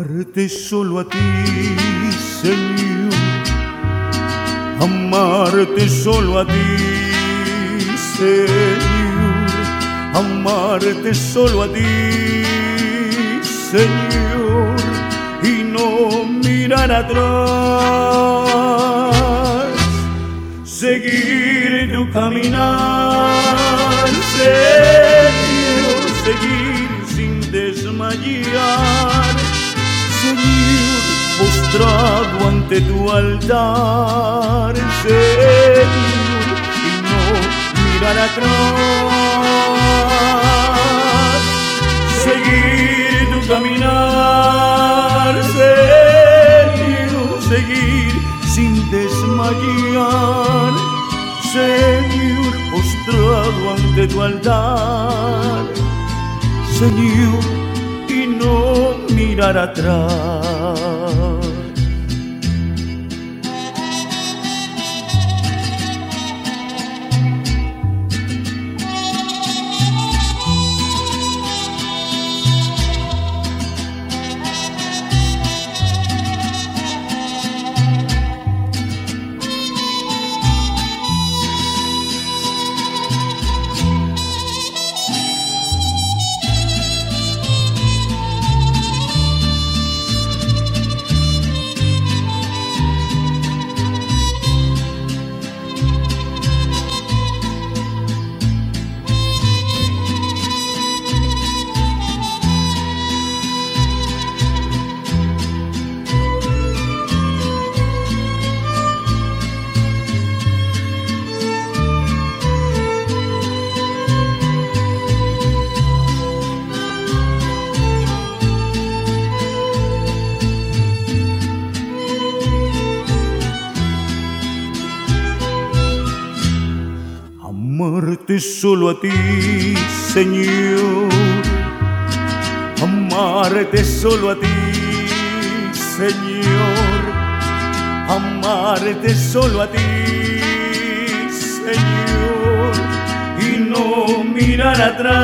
amarte solo a ti, Señor, amarte solo a ti, Señor, amarte solo a ti, Señor, y no mirar atrás, seguir tu caminar, Señor, seguir sin desmayar, postrado ante tu altar, Señor, y no mirar atrás, seguir tu caminar, Señor, seguir sin desmayar, Señor, postrado ante tu altar, Señor, y no mirar atrás. Amarte solo a ti, Señor. Amarte solo a ti, Señor. Amarte solo a ti, Señor. Y no mirar atrás.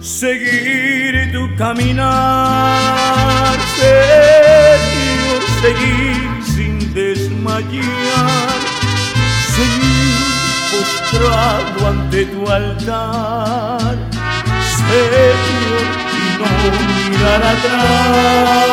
Seguir tu caminar, Señor. Seguir sin desmayar. Postrado ante tu altar, Señor, y no mirar atrás.